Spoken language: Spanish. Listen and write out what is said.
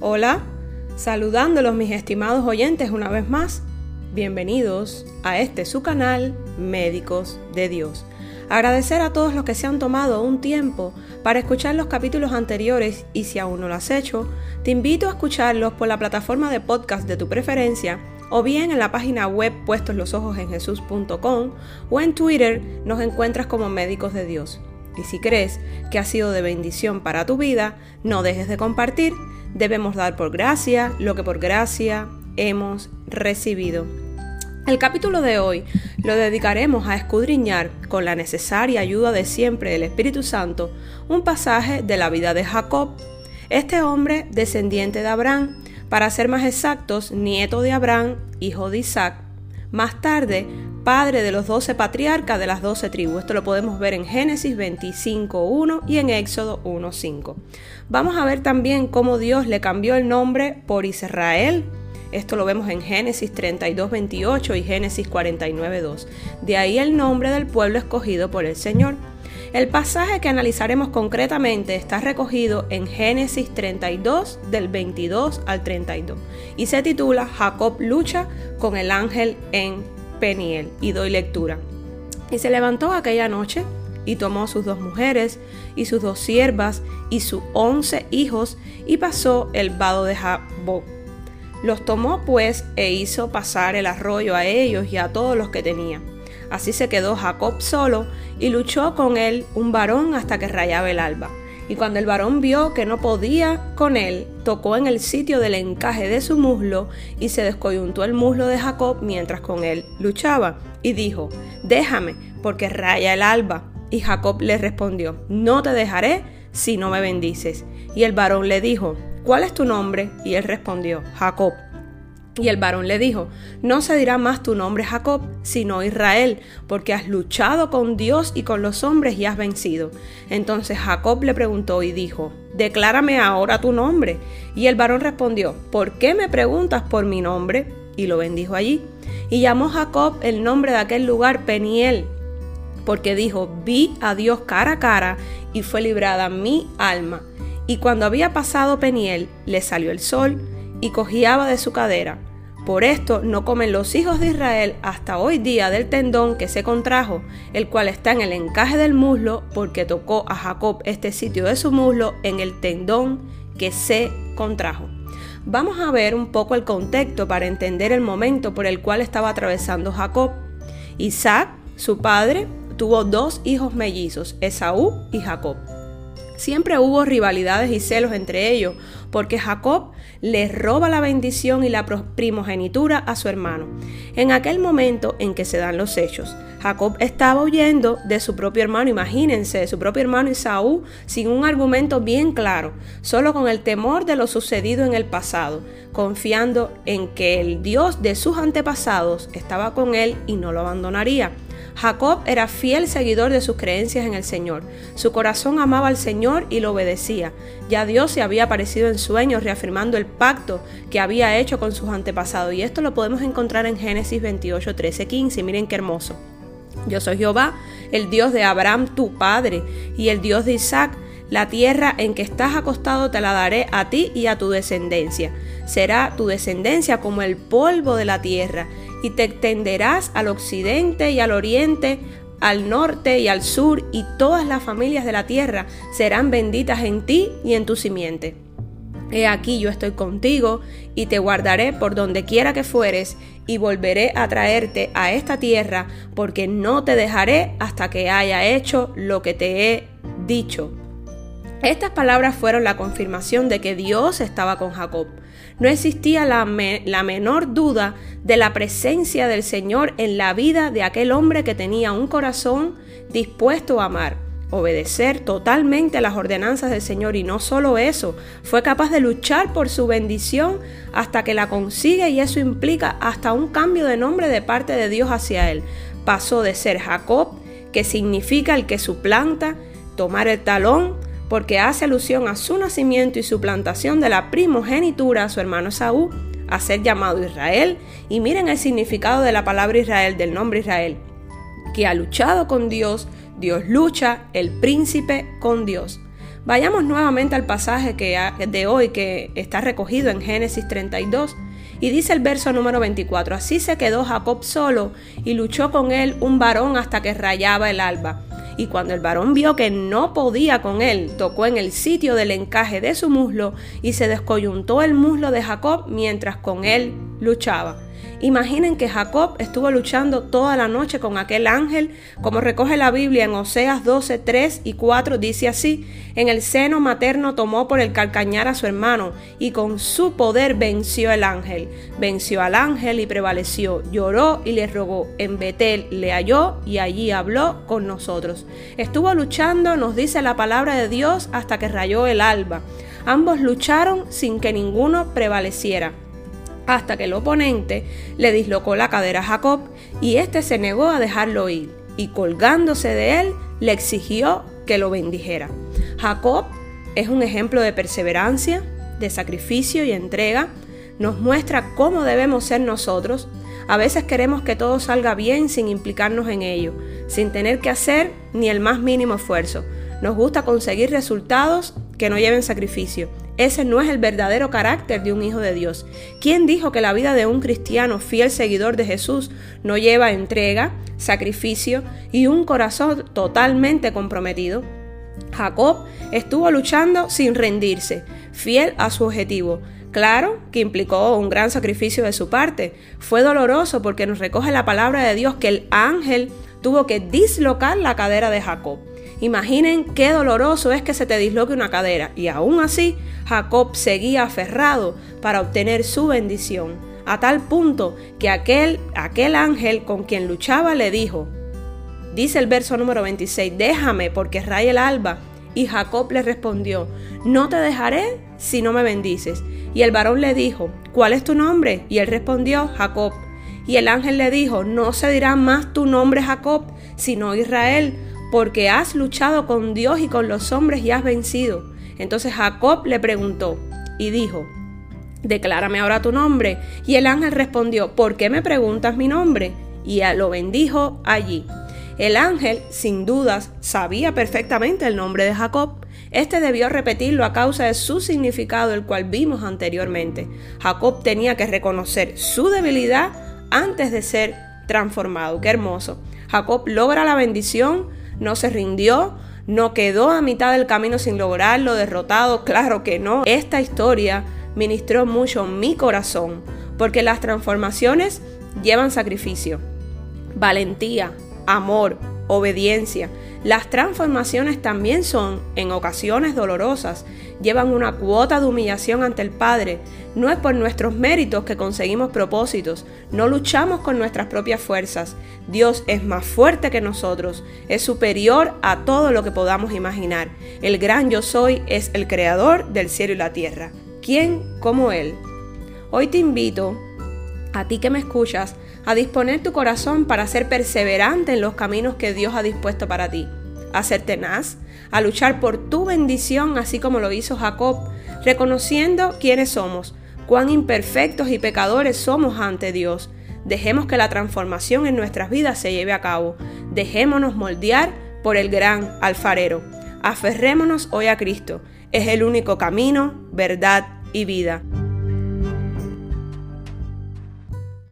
Hola, saludándolos mis estimados oyentes una vez más. Bienvenidos a este su canal Médicos de Dios. Agradecer a todos los que se han tomado un tiempo para escuchar los capítulos anteriores y si aún no lo has hecho, te invito a escucharlos por la plataforma de podcast de tu preferencia o bien en la página web puestoslosojos.en.jesús.com o en Twitter nos encuentras como Médicos de Dios. Y si crees que ha sido de bendición para tu vida, no dejes de compartir Debemos dar por gracia lo que por gracia hemos recibido. El capítulo de hoy lo dedicaremos a escudriñar, con la necesaria ayuda de siempre del Espíritu Santo, un pasaje de la vida de Jacob, este hombre descendiente de Abraham, para ser más exactos, nieto de Abraham, hijo de Isaac. Más tarde, padre de los doce patriarcas de las doce tribus. Esto lo podemos ver en Génesis 25.1 y en Éxodo 1.5. Vamos a ver también cómo Dios le cambió el nombre por Israel. Esto lo vemos en Génesis 32.28 y Génesis 49.2. De ahí el nombre del pueblo escogido por el Señor. El pasaje que analizaremos concretamente está recogido en Génesis 32 del 22 al 32 y se titula Jacob lucha con el ángel en Peniel, y doy lectura. Y se levantó aquella noche y tomó sus dos mujeres y sus dos siervas y sus once hijos y pasó el vado de Jaboc. Los tomó pues e hizo pasar el arroyo a ellos y a todos los que tenía. Así se quedó Jacob solo y luchó con él un varón hasta que rayaba el alba. Y cuando el varón vio que no podía con él, tocó en el sitio del encaje de su muslo y se descoyuntó el muslo de Jacob mientras con él luchaba. Y dijo, déjame, porque raya el alba. Y Jacob le respondió, no te dejaré si no me bendices. Y el varón le dijo, ¿cuál es tu nombre? Y él respondió, Jacob. Y el varón le dijo, no se dirá más tu nombre Jacob, sino Israel, porque has luchado con Dios y con los hombres y has vencido. Entonces Jacob le preguntó y dijo, declárame ahora tu nombre. Y el varón respondió, ¿por qué me preguntas por mi nombre? Y lo bendijo allí. Y llamó Jacob el nombre de aquel lugar Peniel, porque dijo, vi a Dios cara a cara y fue librada mi alma. Y cuando había pasado Peniel, le salió el sol y cogiaba de su cadera por esto no comen los hijos de Israel hasta hoy día del tendón que se contrajo, el cual está en el encaje del muslo, porque tocó a Jacob este sitio de su muslo en el tendón que se contrajo. Vamos a ver un poco el contexto para entender el momento por el cual estaba atravesando Jacob. Isaac, su padre, tuvo dos hijos mellizos, Esaú y Jacob. Siempre hubo rivalidades y celos entre ellos, porque Jacob le roba la bendición y la primogenitura a su hermano. En aquel momento en que se dan los hechos, Jacob estaba huyendo de su propio hermano, imagínense, de su propio hermano Isaú, sin un argumento bien claro, solo con el temor de lo sucedido en el pasado, confiando en que el Dios de sus antepasados estaba con él y no lo abandonaría. Jacob era fiel seguidor de sus creencias en el Señor. Su corazón amaba al Señor y lo obedecía. Ya Dios se había aparecido en sueños reafirmando el pacto que había hecho con sus antepasados. Y esto lo podemos encontrar en Génesis 28, 13, 15. Miren qué hermoso. Yo soy Jehová, el Dios de Abraham tu padre, y el Dios de Isaac. La tierra en que estás acostado te la daré a ti y a tu descendencia. Será tu descendencia como el polvo de la tierra y te extenderás al occidente y al oriente, al norte y al sur, y todas las familias de la tierra serán benditas en ti y en tu simiente. He aquí yo estoy contigo y te guardaré por donde quiera que fueres y volveré a traerte a esta tierra porque no te dejaré hasta que haya hecho lo que te he dicho. Estas palabras fueron la confirmación de que Dios estaba con Jacob. No existía la, menor duda de la presencia del Señor en la vida de aquel hombre que tenía un corazón dispuesto a amar, obedecer totalmente las ordenanzas del Señor y no solo eso, fue capaz de luchar por su bendición hasta que la consigue y eso implica hasta un cambio de nombre de parte de Dios hacia él. Pasó de ser Jacob, que significa el que suplanta, tomar el talón, porque hace alusión a su nacimiento y su plantación de la primogenitura a su hermano Saúl, a ser llamado Israel. Y miren el significado de la palabra Israel, del nombre Israel, que ha luchado con Dios, Dios lucha, el príncipe con Dios. Vayamos nuevamente al pasaje que, de hoy que está recogido en Génesis 32 y dice el verso número 24, así se quedó Jacob solo y luchó con él un varón hasta que rayaba el alba. Y cuando el varón vio que no podía con él, tocó en el sitio del encaje de su muslo y se descoyuntó el muslo de Jacob mientras con él luchaba. Imaginen que Jacob estuvo luchando toda la noche con aquel ángel, como recoge la Biblia en Oseas 12, 3 y 4, dice así, en el seno materno tomó por el calcañar a su hermano, y con su poder venció el ángel. Venció al ángel y prevaleció, lloró y le rogó, en Betel le halló y allí habló con nosotros. Estuvo luchando, nos dice la palabra de Dios, hasta que rayó el alba. Ambos lucharon sin que ninguno prevaleciera hasta que el oponente le dislocó la cadera a Jacob y éste se negó a dejarlo ir y colgándose de él le exigió que lo bendijera. Jacob es un ejemplo de perseverancia, de sacrificio y entrega, nos muestra cómo debemos ser nosotros. A veces queremos que todo salga bien sin implicarnos en ello, sin tener que hacer ni el más mínimo esfuerzo. Nos gusta conseguir resultados que no lleven sacrificio ese no es el verdadero carácter de un hijo de Dios. ¿Quién dijo que la vida de un cristiano fiel seguidor de Jesús no lleva entrega, sacrificio y un corazón totalmente comprometido? Jacob estuvo luchando sin rendirse, fiel a su objetivo. Claro que implicó un gran sacrificio de su parte. Fue doloroso porque nos recoge la palabra de Dios que el ángel tuvo que dislocar la cadera de Jacob. Imaginen qué doloroso es que se te disloque una cadera y aún así Jacob seguía aferrado para obtener su bendición, a tal punto que aquel, aquel ángel con quien luchaba le dijo, dice el verso número 26, déjame porque raya el alba. Y Jacob le respondió, no te dejaré si no me bendices. Y el varón le dijo, ¿cuál es tu nombre? Y él respondió, Jacob. Y el ángel le dijo, no se dirá más tu nombre Jacob, sino Israel, porque has luchado con Dios y con los hombres y has vencido. Entonces Jacob le preguntó y dijo, Declárame ahora tu nombre. Y el ángel respondió, ¿por qué me preguntas mi nombre? Y lo bendijo allí. El ángel, sin dudas, sabía perfectamente el nombre de Jacob. Este debió repetirlo a causa de su significado, el cual vimos anteriormente. Jacob tenía que reconocer su debilidad antes de ser transformado. Qué hermoso. Jacob logra la bendición no se rindió, no quedó a mitad del camino sin lograrlo, derrotado, claro que no. Esta historia ministró mucho mi corazón, porque las transformaciones llevan sacrificio, valentía, amor, obediencia. Las transformaciones también son, en ocasiones dolorosas, llevan una cuota de humillación ante el Padre. No es por nuestros méritos que conseguimos propósitos, no luchamos con nuestras propias fuerzas. Dios es más fuerte que nosotros, es superior a todo lo que podamos imaginar. El gran yo soy es el creador del cielo y la tierra. ¿Quién como Él? Hoy te invito, a ti que me escuchas, a disponer tu corazón para ser perseverante en los caminos que Dios ha dispuesto para ti, a ser tenaz, a luchar por tu bendición así como lo hizo Jacob, reconociendo quiénes somos, cuán imperfectos y pecadores somos ante Dios. Dejemos que la transformación en nuestras vidas se lleve a cabo. Dejémonos moldear por el gran alfarero. Aferrémonos hoy a Cristo. Es el único camino, verdad y vida.